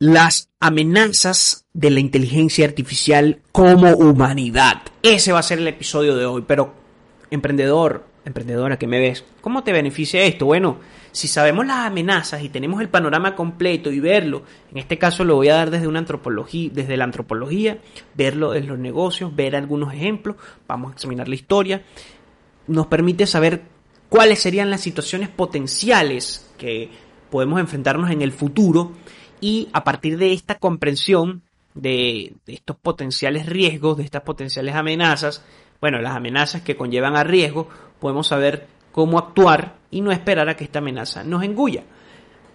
las amenazas de la inteligencia artificial como humanidad. Ese va a ser el episodio de hoy, pero emprendedor, emprendedora que me ves, ¿cómo te beneficia esto? Bueno, si sabemos las amenazas y tenemos el panorama completo y verlo, en este caso lo voy a dar desde una antropología, desde la antropología, verlo en los negocios, ver algunos ejemplos, vamos a examinar la historia, nos permite saber cuáles serían las situaciones potenciales que podemos enfrentarnos en el futuro y a partir de esta comprensión de, estos potenciales riesgos, de estas potenciales amenazas, bueno, las amenazas que conllevan a riesgo, podemos saber cómo actuar y no esperar a que esta amenaza nos engulla.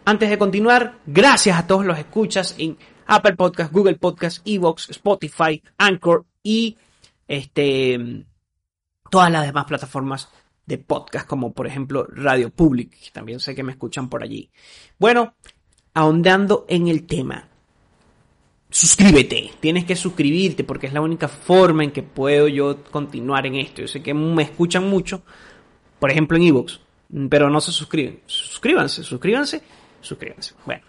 Antes de continuar, gracias a todos los escuchas en Apple Podcast, Google Podcast, Evox, Spotify, Anchor y este, todas las demás plataformas de podcast, como por ejemplo Radio Public, que también sé que me escuchan por allí. Bueno, ahondando en el tema. Suscríbete, tienes que suscribirte porque es la única forma en que puedo yo continuar en esto. Yo sé que me escuchan mucho, por ejemplo en Evox, pero no se suscriben. Suscríbanse, suscríbanse, suscríbanse. Bueno,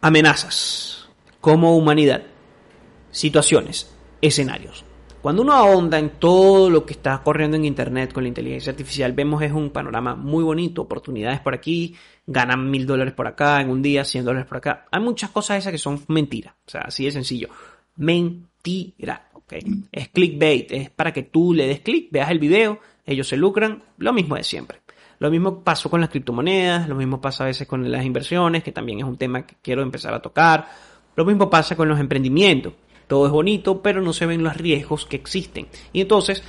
amenazas como humanidad, situaciones, escenarios. Cuando uno ahonda en todo lo que está corriendo en Internet con la inteligencia artificial, vemos es un panorama muy bonito, oportunidades por aquí, ganan mil dólares por acá en un día, cien dólares por acá. Hay muchas cosas esas que son mentiras, o sea, así de sencillo. Mentira, ¿ok? Es clickbait, es para que tú le des click, veas el video, ellos se lucran, lo mismo de siempre. Lo mismo pasó con las criptomonedas, lo mismo pasa a veces con las inversiones, que también es un tema que quiero empezar a tocar. Lo mismo pasa con los emprendimientos todo es bonito, pero no se ven los riesgos que existen. Y entonces,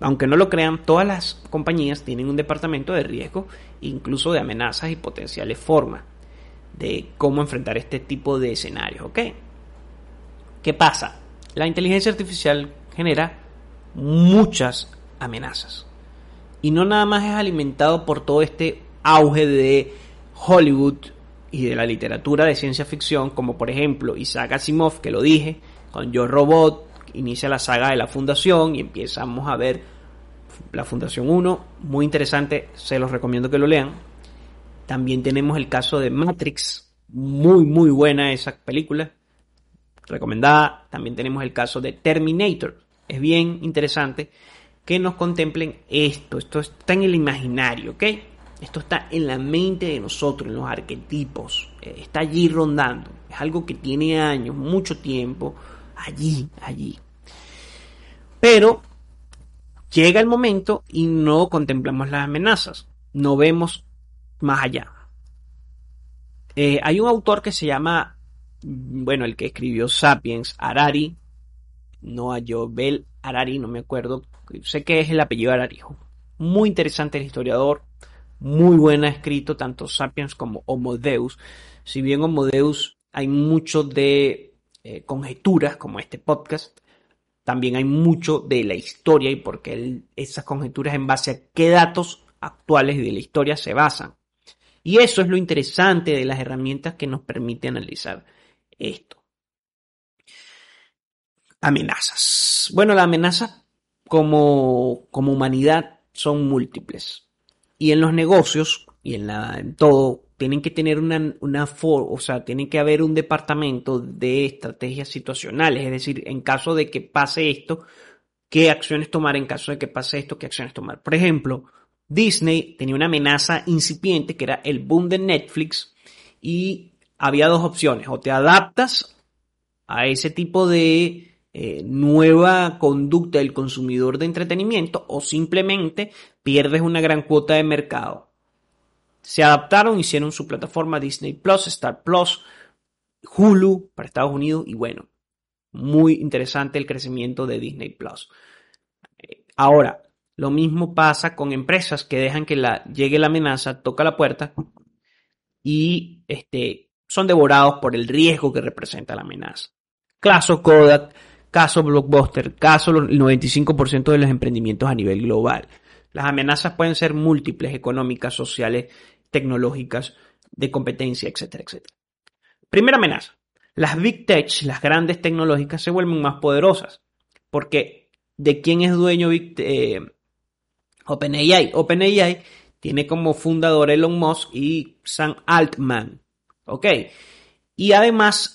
aunque no lo crean, todas las compañías tienen un departamento de riesgo, incluso de amenazas y potenciales formas de cómo enfrentar este tipo de escenarios, ¿ok? ¿Qué pasa? La inteligencia artificial genera muchas amenazas. Y no nada más es alimentado por todo este auge de Hollywood y de la literatura de ciencia ficción, como por ejemplo Isaac Asimov, que lo dije, con Yo Robot, inicia la saga de la Fundación y empezamos a ver la Fundación 1, muy interesante, se los recomiendo que lo lean. También tenemos el caso de Matrix, muy muy buena esa película, recomendada. También tenemos el caso de Terminator, es bien interesante que nos contemplen esto, esto está en el imaginario, ¿ok? Esto está en la mente de nosotros, en los arquetipos. Eh, está allí rondando. Es algo que tiene años, mucho tiempo, allí, allí. Pero llega el momento y no contemplamos las amenazas. No vemos más allá. Eh, hay un autor que se llama, bueno, el que escribió Sapiens, Harari, no a Jovel Harari, no me acuerdo, sé que es el apellido Harari. Muy interesante el historiador, muy buena escrito, tanto Sapiens como Homo Deus. Si bien Homo Deus hay mucho de eh, conjeturas, como este podcast, también hay mucho de la historia y porque esas conjeturas en base a qué datos actuales de la historia se basan. Y eso es lo interesante de las herramientas que nos permite analizar esto. Amenazas. Bueno, las amenazas como, como humanidad son múltiples. Y en los negocios y en, la, en todo, tienen que tener una, una for, o sea, tienen que haber un departamento de estrategias situacionales, es decir, en caso de que pase esto, qué acciones tomar, en caso de que pase esto, qué acciones tomar. Por ejemplo, Disney tenía una amenaza incipiente que era el boom de Netflix y había dos opciones, o te adaptas a ese tipo de eh, nueva conducta del consumidor de entretenimiento o simplemente pierdes una gran cuota de mercado. Se adaptaron, hicieron su plataforma Disney Plus, Star Plus, Hulu para Estados Unidos y bueno, muy interesante el crecimiento de Disney Plus. Ahora, lo mismo pasa con empresas que dejan que la, llegue la amenaza, toca la puerta y este, son devorados por el riesgo que representa la amenaza. Caso Kodak, caso Blockbuster, caso el 95% de los emprendimientos a nivel global. Las amenazas pueden ser múltiples, económicas, sociales, tecnológicas, de competencia, etcétera, etcétera. Primera amenaza. Las big tech, las grandes tecnológicas, se vuelven más poderosas. Porque, ¿de quién es dueño eh, OpenAI? OpenAI tiene como fundador Elon Musk y Sam Altman. ¿Ok? Y además,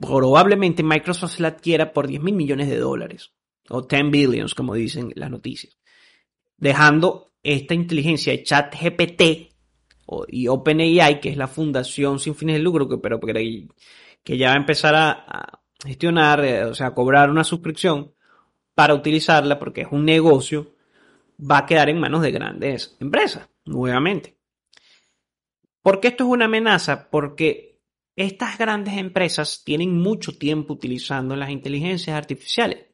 probablemente Microsoft la adquiera por 10 mil millones de dólares, o 10 billions, como dicen las noticias, dejando esta inteligencia de chat GPT y OpenAI, que es la fundación sin fines de lucro, que, pero que ya va a empezar a, gestionar, eh, o sea, a cobrar una suscripción para utilizarla, porque es un negocio, va a quedar en manos de grandes empresas, nuevamente. ¿Por qué esto es una amenaza? Porque estas grandes empresas tienen mucho tiempo utilizando las inteligencias artificiales.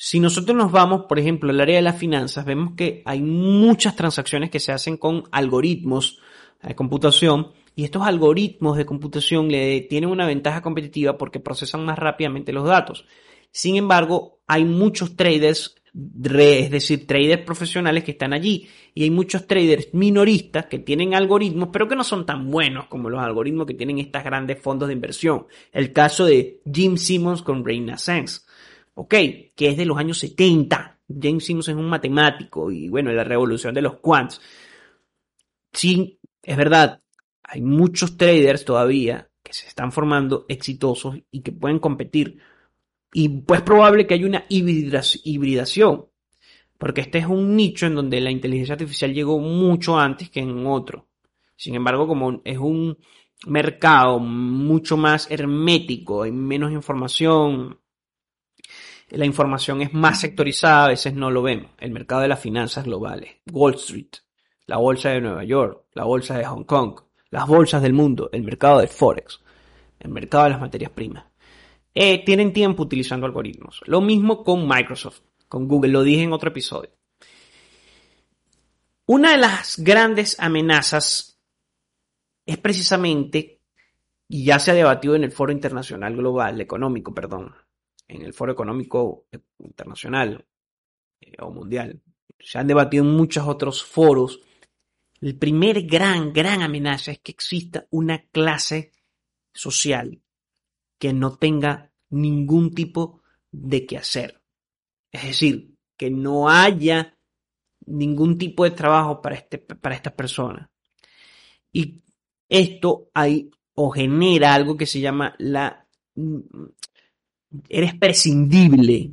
Si nosotros nos vamos, por ejemplo, al área de las finanzas, vemos que hay muchas transacciones que se hacen con algoritmos de computación y estos algoritmos de computación le tienen una ventaja competitiva porque procesan más rápidamente los datos. Sin embargo, hay muchos traders, es decir, traders profesionales que están allí y hay muchos traders minoristas que tienen algoritmos pero que no son tan buenos como los algoritmos que tienen estos grandes fondos de inversión. El caso de Jim Simmons con Renaissance ok, que es de los años 70. James Simmons es un matemático y bueno, la revolución de los quants. Sí, es verdad, hay muchos traders todavía que se están formando exitosos y que pueden competir. Y pues probable que haya una hibridación, porque este es un nicho en donde la inteligencia artificial llegó mucho antes que en otro. Sin embargo, como es un mercado mucho más hermético, hay menos información, la información es más sectorizada, a veces no lo vemos. El mercado de las finanzas globales, Wall Street, la bolsa de Nueva York, la bolsa de Hong Kong, las bolsas del mundo, el mercado de Forex, el mercado de las materias primas. Eh, tienen tiempo utilizando algoritmos. Lo mismo con Microsoft, con Google, lo dije en otro episodio. Una de las grandes amenazas es precisamente, y ya se ha debatido en el Foro Internacional Global, Económico, perdón, en el Foro Económico Internacional eh, o Mundial. Se han debatido en muchos otros foros. El primer gran, gran amenaza es que exista una clase social que no tenga ningún tipo de quehacer. Es decir, que no haya ningún tipo de trabajo para, este, para estas personas. Y esto hay o genera algo que se llama la eres prescindible.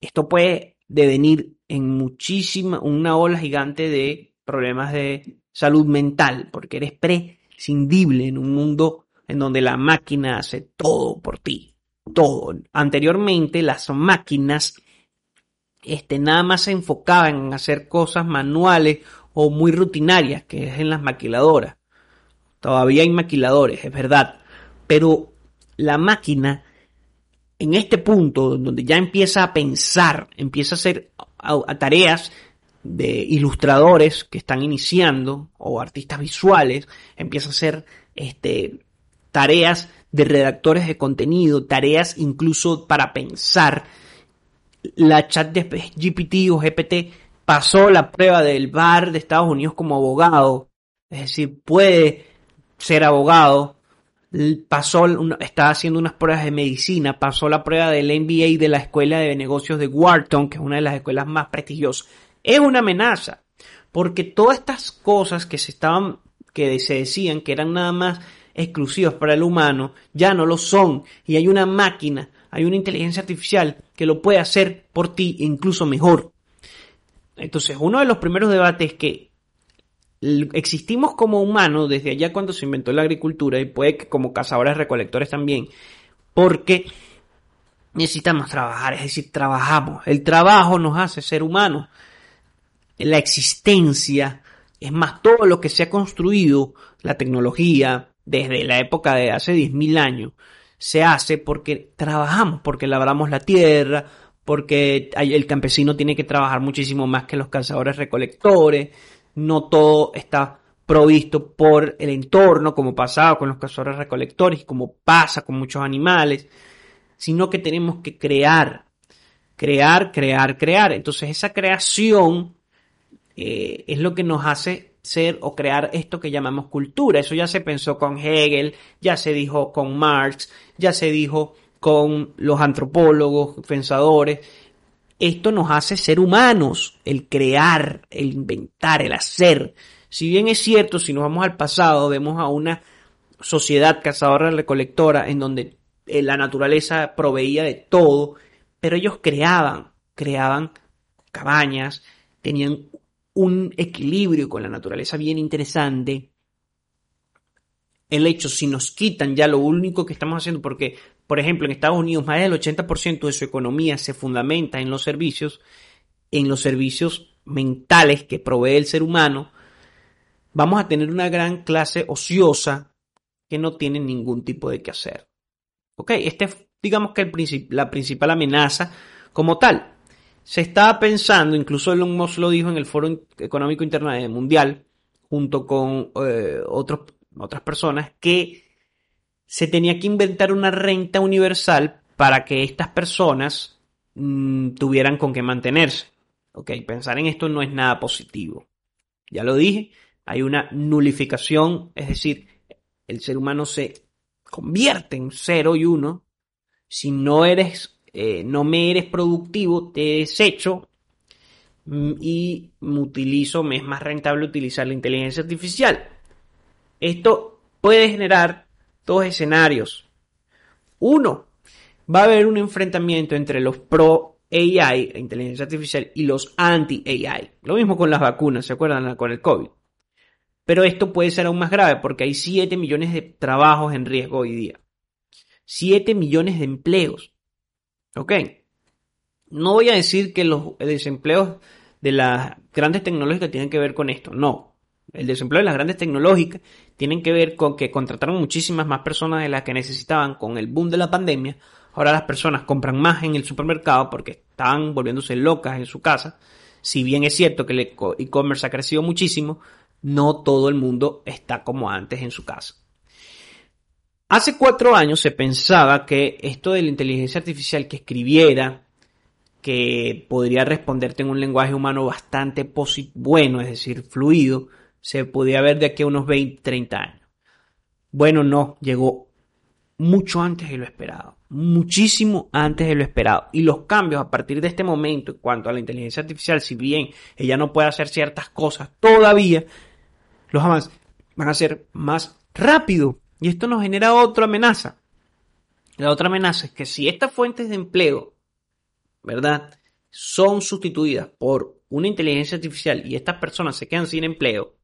Esto puede devenir en muchísima, una ola gigante de problemas de salud mental, porque eres prescindible en un mundo en donde la máquina hace todo por ti. Todo. Anteriormente las máquinas este, nada más se enfocaban en hacer cosas manuales o muy rutinarias, que es en las maquiladoras. Todavía hay maquiladores, es verdad. Pero la máquina en este punto, donde ya empieza a pensar, empieza a hacer tareas de ilustradores que están iniciando o artistas visuales, empieza a hacer este, tareas de redactores de contenido, tareas incluso para pensar. La chat de GPT o GPT pasó la prueba del bar de Estados Unidos como abogado, es decir, puede ser abogado, pasó, estaba haciendo unas pruebas de medicina, pasó la prueba del MBA de la Escuela de Negocios de Wharton, que es una de las escuelas más prestigiosas. Es una amenaza, porque todas estas cosas que se estaban, que se decían que eran nada más exclusivas para el humano, ya no lo son, y hay una máquina, hay una inteligencia artificial que lo puede hacer por ti incluso mejor. Entonces, uno de los primeros debates es que existimos como humanos desde allá cuando se inventó la agricultura y puede que como cazadores recolectores también, porque necesitamos trabajar, es decir, trabajamos. El trabajo nos hace ser humanos. La existencia, es más, todo lo que se ha construido, la tecnología, desde la época de hace 10.000 años, se hace porque trabajamos, porque labramos la tierra, porque el campesino tiene que trabajar muchísimo más que los cazadores recolectores, no todo está provisto por el entorno, como pasaba con los cazadores recolectores y como pasa con muchos animales, sino que tenemos que crear, crear, crear, crear. Entonces esa creación eh, es lo que nos hace ser o crear esto que llamamos cultura. Eso ya se pensó con Hegel, ya se dijo con Marx, ya se dijo con los antropólogos, pensadores, esto nos hace ser humanos, el crear, el inventar, el hacer. Si bien es cierto, si nos vamos al pasado, vemos a una sociedad cazadora-recolectora en donde eh, la naturaleza proveía de todo, pero ellos creaban, creaban cabañas, tenían un equilibrio con la naturaleza bien interesante. El hecho, si nos quitan ya lo único que estamos haciendo, porque, por ejemplo, en Estados Unidos más del 80% de su economía se fundamenta en los servicios, en los servicios mentales que provee el ser humano, vamos a tener una gran clase ociosa que no tiene ningún tipo de qué hacer. Ok, este es, digamos que la principal amenaza como tal. Se estaba pensando, incluso Elon Musk lo dijo en el Foro Económico Internacional Mundial, junto con eh, otras personas, que se tenía que inventar una renta universal para que estas personas mm, tuvieran con qué mantenerse. Ok, pensar en esto no es nada positivo. Ya lo dije, hay una nulificación, es decir, el ser humano se convierte en cero y uno. Si no eres, eh, no me eres productivo, te desecho mm, y me utilizo, me es más rentable utilizar la inteligencia artificial. Esto puede generar dos escenarios. Uno, va a haber un enfrentamiento entre los pro AI, inteligencia artificial, y los anti-AI. Lo mismo con las vacunas, ¿se acuerdan? Con el COVID. Pero esto puede ser aún más grave porque hay 7 millones de trabajos en riesgo hoy día. 7 millones de empleos. ¿Ok? No voy a decir que los desempleos de las grandes tecnológicas tienen que ver con esto. No. El desempleo de las grandes tecnológicas tienen que ver con que contrataron muchísimas más personas de las que necesitaban con el boom de la pandemia. Ahora las personas compran más en el supermercado porque están volviéndose locas en su casa. Si bien es cierto que el e-commerce ha crecido muchísimo, no todo el mundo está como antes en su casa. Hace cuatro años se pensaba que esto de la inteligencia artificial que escribiera, que podría responderte en un lenguaje humano bastante bueno, es decir, fluido, se podía ver de aquí a unos 20, 30 años. Bueno, no, llegó mucho antes de lo esperado, muchísimo antes de lo esperado. Y los cambios a partir de este momento en cuanto a la inteligencia artificial, si bien ella no puede hacer ciertas cosas todavía, los avances van a ser más rápido. Y esto nos genera otra amenaza. La otra amenaza es que si estas fuentes de empleo, ¿verdad? Son sustituidas por una inteligencia artificial y estas personas se quedan sin empleo,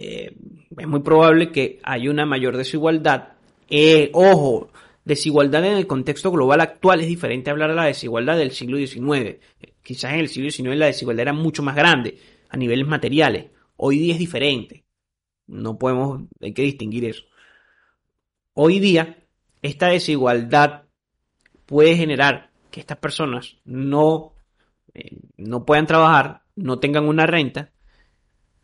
eh, es muy probable que haya una mayor desigualdad. Eh, ojo, desigualdad en el contexto global actual es diferente a hablar de la desigualdad del siglo XIX. Quizás en el siglo XIX la desigualdad era mucho más grande a niveles materiales. Hoy día es diferente. No podemos, hay que distinguir eso. Hoy día, esta desigualdad puede generar que estas personas no, eh, no puedan trabajar, no tengan una renta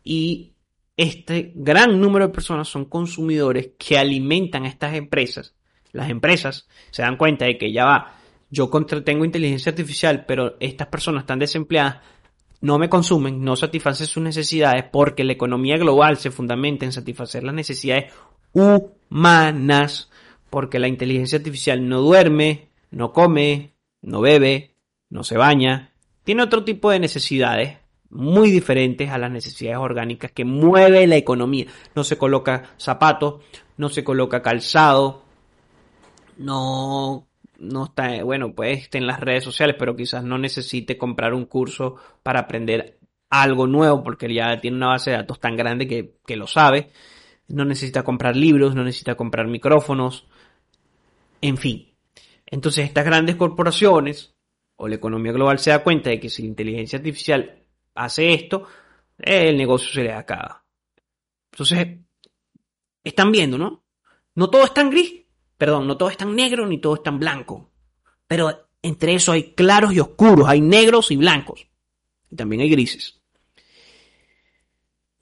y este gran número de personas son consumidores que alimentan a estas empresas. Las empresas se dan cuenta de que ya va, yo tengo inteligencia artificial, pero estas personas están desempleadas, no me consumen, no satisfacen sus necesidades porque la economía global se fundamenta en satisfacer las necesidades humanas, porque la inteligencia artificial no duerme, no come, no bebe, no se baña, tiene otro tipo de necesidades muy diferentes a las necesidades orgánicas que mueve la economía. No se coloca zapatos, no se coloca calzado, no no está, bueno, pues esté en las redes sociales, pero quizás no necesite comprar un curso para aprender algo nuevo, porque ya tiene una base de datos tan grande que, que lo sabe. No necesita comprar libros, no necesita comprar micrófonos, en fin. Entonces estas grandes corporaciones o la economía global se da cuenta de que si la inteligencia artificial hace esto, el negocio se le acaba. Entonces, están viendo, ¿no? No todo es tan gris. Perdón, no todo es tan negro ni todo es tan blanco. Pero entre eso hay claros y oscuros, hay negros y blancos. Y también hay grises.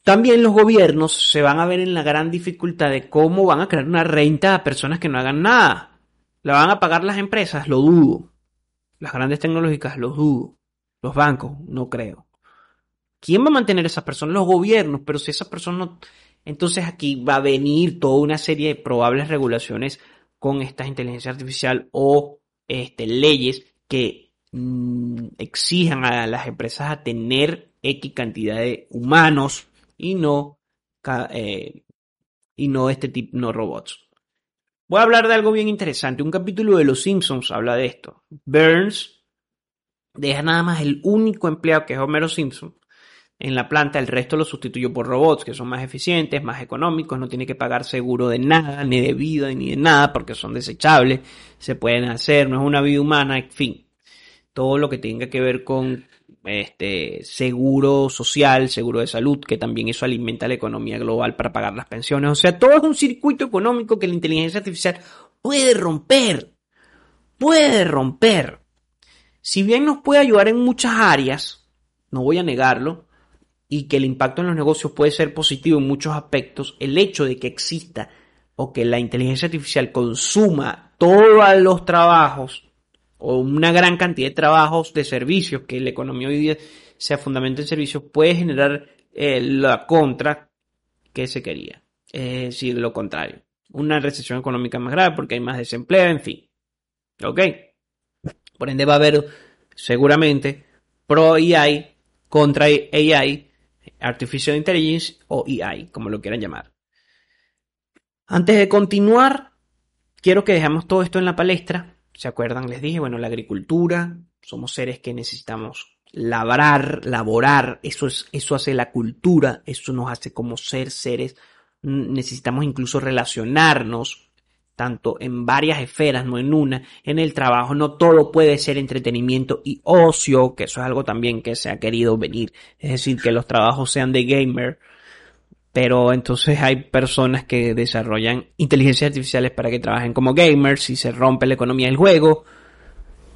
También los gobiernos se van a ver en la gran dificultad de cómo van a crear una renta a personas que no hagan nada. ¿La van a pagar las empresas? Lo dudo. Las grandes tecnológicas, lo dudo. Los bancos, no creo. ¿Quién va a mantener a esas personas? Los gobiernos, pero si esas personas no... Entonces aquí va a venir toda una serie de probables regulaciones con esta inteligencia artificial o este, leyes que mm, exijan a las empresas a tener X cantidad de humanos y no eh, y no este tipo, no robots. Voy a hablar de algo bien interesante. Un capítulo de Los Simpsons habla de esto. Burns deja nada más el único empleado que es Homero Simpson en la planta, el resto lo sustituyó por robots que son más eficientes, más económicos, no tiene que pagar seguro de nada, ni de vida, ni de nada, porque son desechables, se pueden hacer, no es una vida humana, en fin. Todo lo que tenga que ver con este seguro social, seguro de salud, que también eso alimenta la economía global para pagar las pensiones. O sea, todo es un circuito económico que la inteligencia artificial puede romper. Puede romper. Si bien nos puede ayudar en muchas áreas, no voy a negarlo, y que el impacto en los negocios puede ser positivo en muchos aspectos, el hecho de que exista o que la inteligencia artificial consuma todos los trabajos o una gran cantidad de trabajos de servicios, que la economía hoy día sea fundamental en servicios, puede generar eh, la contra que se quería. Es decir, lo contrario. Una recesión económica más grave porque hay más desempleo, en fin. ¿Ok? Por ende va a haber seguramente pro AI contra AI Artificial Intelligence o AI, como lo quieran llamar. Antes de continuar, quiero que dejemos todo esto en la palestra. ¿Se acuerdan? Les dije, bueno, la agricultura, somos seres que necesitamos labrar, laborar, eso, es, eso hace la cultura, eso nos hace como ser seres, necesitamos incluso relacionarnos, tanto en varias esferas, no en una, en el trabajo, no todo puede ser entretenimiento y ocio, que eso es algo también que se ha querido venir, es decir, que los trabajos sean de gamer, pero entonces hay personas que desarrollan inteligencias artificiales para que trabajen como gamers y se rompe la economía del juego,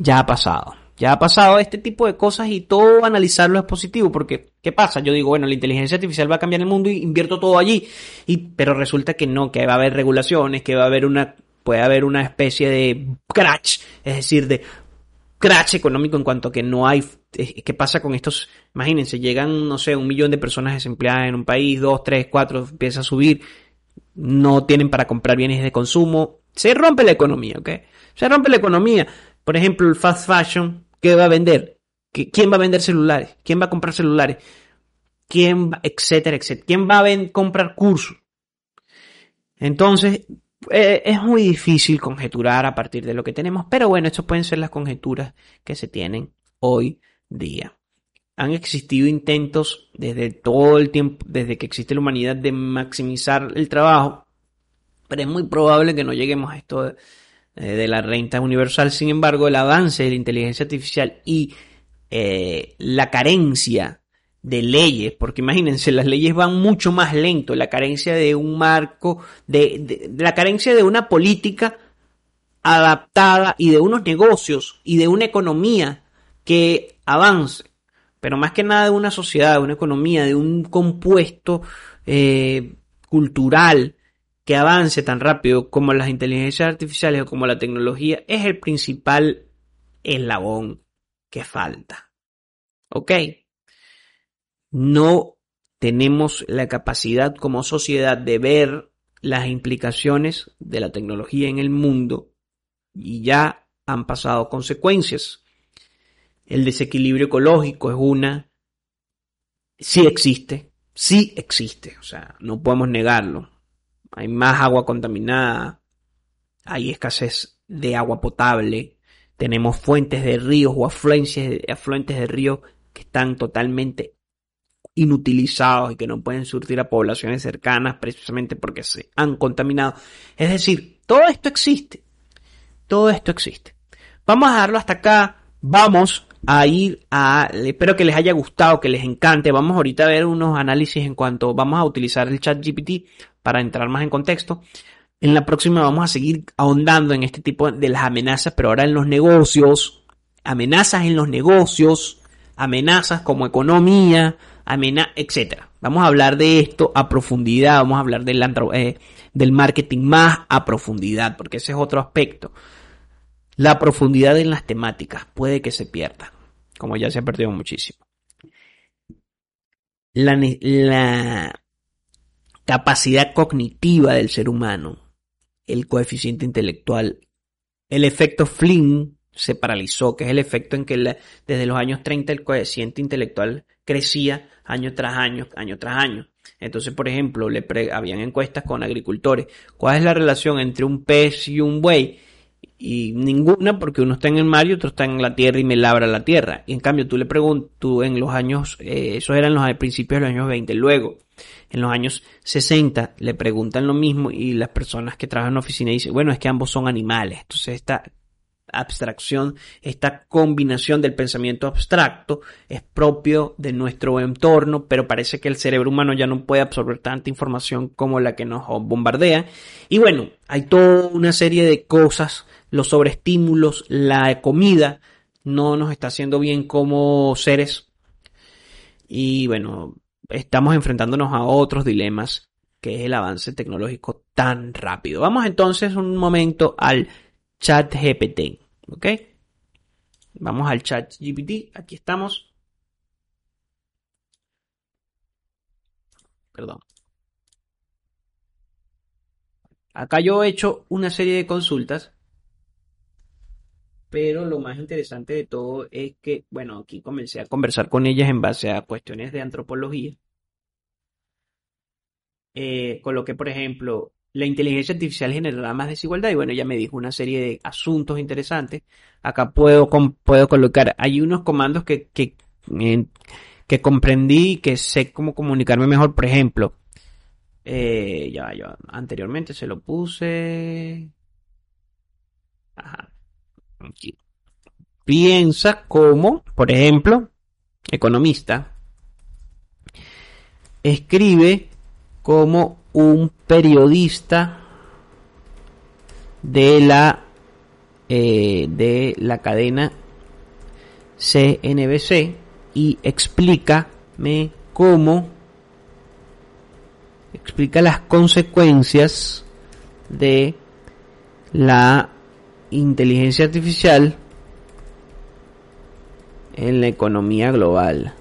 ya ha pasado. Ya ha pasado este tipo de cosas y todo analizarlo es positivo porque ¿qué pasa? Yo digo, bueno, la inteligencia artificial va a cambiar el mundo y invierto todo allí, y, pero resulta que no, que va a haber regulaciones, que va a haber una, puede haber una especie de crash, es decir, de crash económico en cuanto que no hay, ¿qué pasa con estos? Imagínense, llegan, no sé, un millón de personas desempleadas en un país, dos, tres, cuatro, empieza a subir, no tienen para comprar bienes de consumo, se rompe la economía, ¿ok? Se rompe la economía. Por ejemplo, el fast fashion, ¿Qué va a vender? ¿Quién va a vender celulares? ¿Quién va a comprar celulares? ¿Quién va, etcétera, etcétera? ¿Quién va a comprar cursos? Entonces, eh, es muy difícil conjeturar a partir de lo que tenemos, pero bueno, estas pueden ser las conjeturas que se tienen hoy día. Han existido intentos desde todo el tiempo, desde que existe la humanidad, de maximizar el trabajo, pero es muy probable que no lleguemos a esto de la renta universal. Sin embargo, el avance de la inteligencia artificial y eh, la carencia de leyes, porque imagínense, las leyes van mucho más lento, la carencia de un marco, de, la carencia de una política adaptada y de unos negocios y de una economía que avance, pero más que nada de una sociedad, de una economía, de un compuesto eh, cultural que avance tan rápido como las inteligencias artificiales o como la tecnología es el principal eslabón que falta. ¿Ok? No tenemos la capacidad como sociedad de ver las implicaciones de la tecnología en el mundo y ya han pasado consecuencias. El desequilibrio ecológico es una, sí existe, sí existe, o sea, no podemos negarlo hay más agua contaminada, hay escasez de agua potable, tenemos fuentes de ríos o afluentes, afluentes de ríos que están totalmente inutilizados y que no pueden surtir a poblaciones cercanas precisamente porque se han contaminado. Es decir, todo esto existe. Todo esto existe. Vamos a darlo hasta acá. Vamos a ir a... Espero que les haya gustado, que les encante. Vamos ahorita a ver unos análisis en cuanto vamos a utilizar el chat GPT para entrar más en contexto. En la próxima vamos a seguir ahondando en este tipo de las amenazas, pero ahora en los negocios, amenazas en los negocios, amenazas como economía, amenazas, etc. Vamos a hablar de esto a profundidad, vamos a hablar del, eh, del marketing más a profundidad, porque ese es otro aspecto. La profundidad en las temáticas puede que se pierda, como ya se ha perdido muchísimo. La, la, capacidad cognitiva del ser humano, el coeficiente intelectual. El efecto Flynn se paralizó, que es el efecto en que desde los años 30 el coeficiente intelectual crecía año tras año, año tras año. Entonces, por ejemplo, le habían encuestas con agricultores. ¿Cuál es la relación entre un pez y un buey? Y ninguna, porque uno está en el mar y otro está en la tierra y me labra la tierra. Y en cambio, tú le preguntas, tú en los años, eh, esos eran los principios de los años 20. Luego, en los años 60, le preguntan lo mismo y las personas que trabajan en la oficina dicen, bueno, es que ambos son animales. Entonces, esta abstracción, esta combinación del pensamiento abstracto es propio de nuestro entorno, pero parece que el cerebro humano ya no puede absorber tanta información como la que nos bombardea. Y bueno, hay toda una serie de cosas, los sobreestímulos, la comida no nos está haciendo bien como seres. Y bueno, estamos enfrentándonos a otros dilemas que es el avance tecnológico tan rápido. Vamos entonces un momento al chat GPT. ¿Ok? Vamos al chat GPT. Aquí estamos. Perdón. Acá yo he hecho una serie de consultas. Pero lo más interesante de todo es que, bueno, aquí comencé a conversar con ellas en base a cuestiones de antropología. Eh, coloqué, por ejemplo, la inteligencia artificial generará más desigualdad y bueno, ya me dijo una serie de asuntos interesantes. Acá puedo, puedo colocar, hay unos comandos que, que, que comprendí que sé cómo comunicarme mejor, por ejemplo, eh, ya, anteriormente se lo puse. Ajá. Piensa como, por ejemplo, economista, escribe como un periodista de la eh, de la cadena CNBC y explícame cómo explica las consecuencias de la inteligencia artificial en la economía global.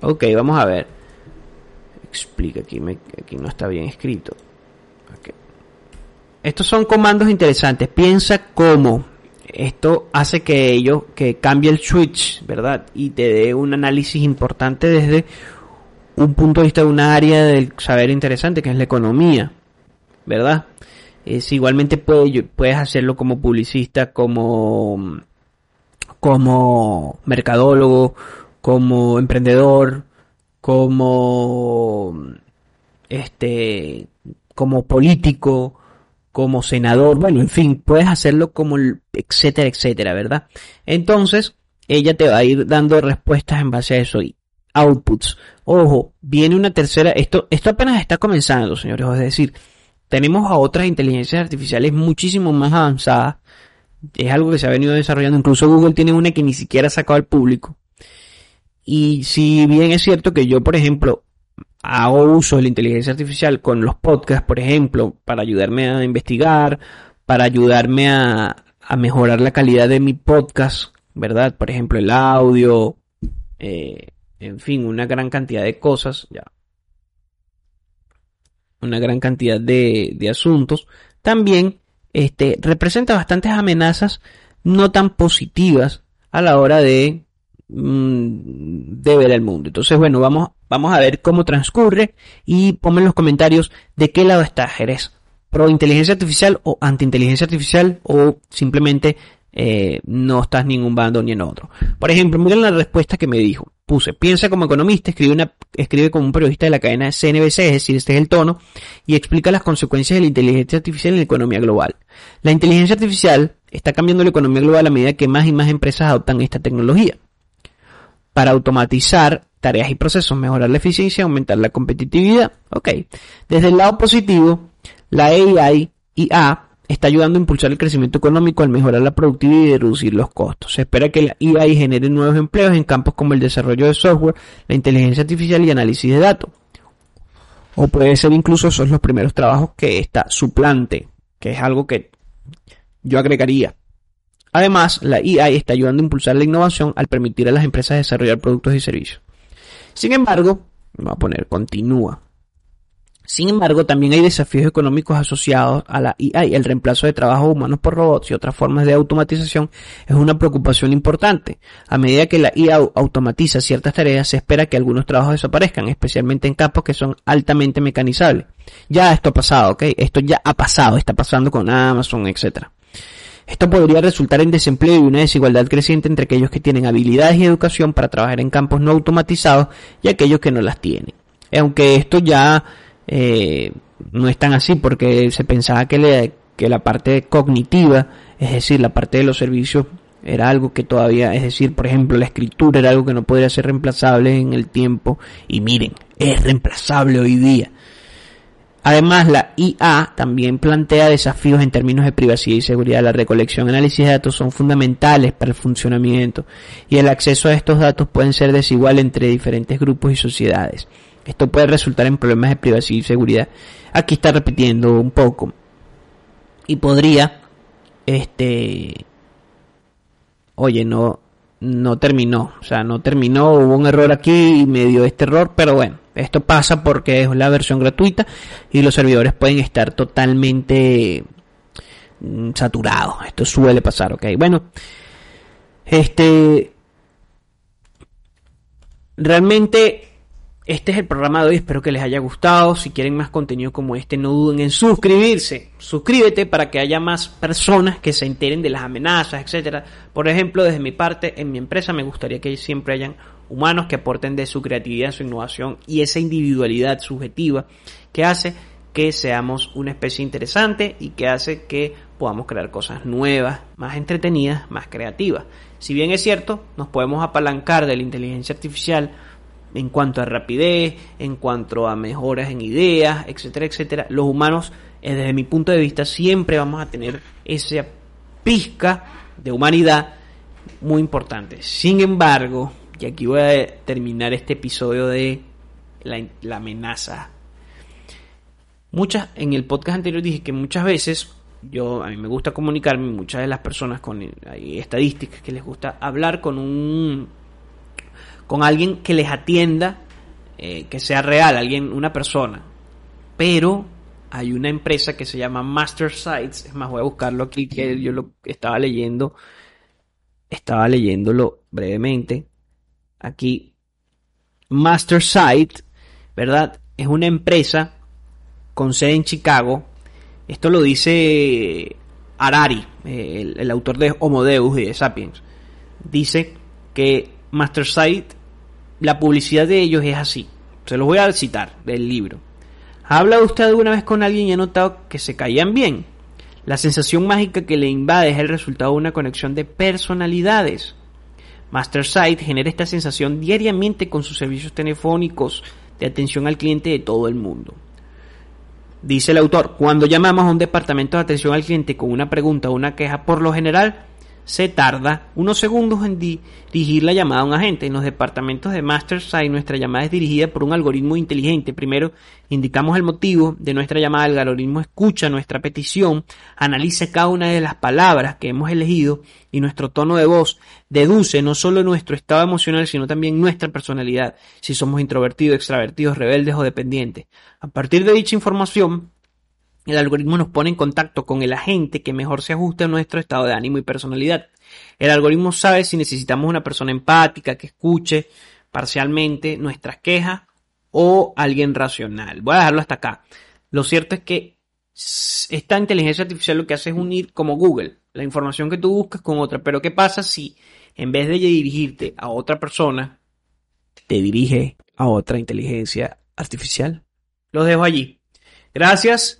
Ok, vamos a ver explica, aquí, aquí no está bien escrito. Estos son comandos interesantes. Piensa cómo esto hace que ello, que cambie el switch, ¿verdad? Y te dé un análisis importante desde un punto de vista de una área del saber interesante, que es la economía, ¿verdad? Es, igualmente puedes hacerlo como publicista, como, como mercadólogo, como emprendedor, como este como político, como senador, bueno, en fin, puedes hacerlo como etcétera, etcétera, ¿verdad? Entonces, ella te va a ir dando respuestas en base a eso y outputs. Ojo, viene una tercera, esto esto apenas está comenzando, señores, es decir, tenemos a otras inteligencias artificiales muchísimo más avanzadas. Es algo que se ha venido desarrollando, incluso Google tiene una que ni siquiera ha sacado al público y si bien es cierto que yo, por ejemplo, hago uso de la inteligencia artificial con los podcasts, por ejemplo, para ayudarme a investigar, para ayudarme a, mejorar la calidad de mi podcast, ¿verdad? Por ejemplo, el audio, eh, en fin, una gran cantidad de cosas, ya. Una gran cantidad de, de asuntos. También, este, representa bastantes amenazas no tan positivas a la hora de Mm, de ver el mundo. Entonces, bueno, vamos, vamos a ver cómo transcurre y ponme en los comentarios de qué lado está Jerez. Pro inteligencia artificial o anti inteligencia artificial o simplemente eh, no estás ni en un bando ni en otro. Por ejemplo, miren la respuesta que me dijo. Puse, piensa como economista, escribe como un periodista de la cadena CNBC, es decir, este es el tono, y explica las consecuencias de la inteligencia artificial en la economía global. La inteligencia artificial está cambiando la economía global a medida que más y más empresas adoptan esta tecnología para automatizar tareas y procesos, mejorar la eficiencia, aumentar la competitividad. Ok. Desde el lado positivo, la AI IA está ayudando a impulsar el crecimiento económico al mejorar la productividad y reducir los costos. Se espera que la AI genere nuevos empleos en campos como el desarrollo de software, la inteligencia artificial y análisis de datos. O puede ser incluso esos los primeros trabajos que esta suplante, que es algo que yo agregaría. Además, la IA está ayudando a impulsar la innovación al permitir a las empresas desarrollar productos y servicios. Sin embargo, voy a poner continúa. Sin embargo, también hay desafíos económicos asociados a la IA y el reemplazo de trabajos humanos por robots y otras formas de automatización es una preocupación importante. A medida que la IA automatiza ciertas tareas, se espera que algunos trabajos desaparezcan, especialmente en campos que son altamente mecanizables. Ya esto ha pasado, ¿ok? Esto ya ha pasado, está pasando con Amazon, etc. Esto podría resultar en desempleo y una desigualdad creciente entre aquellos que tienen habilidades y educación para trabajar en campos no automatizados y aquellos que no las tienen. Aunque esto ya eh, no es tan así porque se pensaba que, que la parte cognitiva, es decir, la parte de los servicios era algo que todavía, es decir, por ejemplo, la escritura era algo que no podría ser reemplazable en el tiempo y miren, es reemplazable hoy día. Además, la IA también plantea desafíos en términos de privacidad y seguridad. La recolección y análisis de datos son fundamentales para el funcionamiento y el acceso a estos datos pueden ser desigual entre diferentes grupos y sociedades. Esto puede resultar en problemas de privacidad y seguridad. Aquí está repitiendo un poco. Y podría, este, oye, no, no terminó. O sea, no terminó, hubo un error aquí y me dio este error, pero bueno, esto pasa porque es la versión gratuita y los servidores pueden estar totalmente mm, saturados. Esto suele pasar, ok. Bueno, este, realmente este es el programa de hoy, espero que les haya gustado. Si quieren más contenido como este, no duden en suscribirse. Suscríbete para que haya más personas que se enteren de las amenazas, etcétera. Por ejemplo, desde mi parte, en mi empresa me gustaría que siempre hayan humanos que aporten de su creatividad, su innovación y esa individualidad subjetiva que hace que seamos una especie interesante y que hace que podamos crear cosas nuevas, más entretenidas, más creativas. Si bien es cierto, nos podemos apalancar de la inteligencia artificial en cuanto a rapidez, en cuanto a mejoras en ideas, etcétera, etcétera. Los humanos, eh, desde mi punto de vista, siempre vamos a tener esa pizca de humanidad muy importante. Sin embargo, y aquí voy a terminar este episodio de la, amenaza. Muchas, en el podcast anterior dije que muchas veces yo a mí me gusta comunicarme, muchas de las personas con hay estadísticas que les gusta hablar con un con alguien que les atienda, eh, que sea real, alguien, una persona. Pero hay una empresa que se llama Master Sites, es más, voy a buscarlo aquí, que yo lo estaba leyendo, estaba leyéndolo brevemente. Aquí, Master Site, ¿verdad? Es una empresa con sede en Chicago. Esto lo dice Harari, el, el, autor de Homo Deus y de Sapiens. Dice que Master Site la publicidad de ellos es así. Se los voy a citar del libro. ¿Ha hablado usted alguna vez con alguien y ha notado que se caían bien? La sensación mágica que le invade es el resultado de una conexión de personalidades. MasterSite genera esta sensación diariamente con sus servicios telefónicos de atención al cliente de todo el mundo. Dice el autor, cuando llamamos a un departamento de atención al cliente con una pregunta o una queja, por lo general se tarda unos segundos en dirigir la llamada a un agente. En los departamentos de MasterSite nuestra llamada es dirigida por un algoritmo inteligente. Primero indicamos el motivo de nuestra llamada, el algoritmo escucha nuestra petición, analiza cada una de las palabras que hemos elegido y nuestro tono de voz deduce no solo nuestro estado emocional, sino también nuestra personalidad, si somos introvertidos, extravertidos, rebeldes o dependientes. A partir de dicha información, el algoritmo nos pone en contacto con el agente que mejor se ajuste a nuestro estado de ánimo y personalidad. El algoritmo sabe si necesitamos una persona empática que escuche parcialmente nuestras quejas o alguien racional. Voy a dejarlo hasta acá. Lo cierto es que esta inteligencia artificial lo que hace es unir como Google la información que tú buscas con otra. Pero ¿qué pasa si en vez de dirigirte a otra persona, te dirige a otra inteligencia artificial? Los dejo allí. Gracias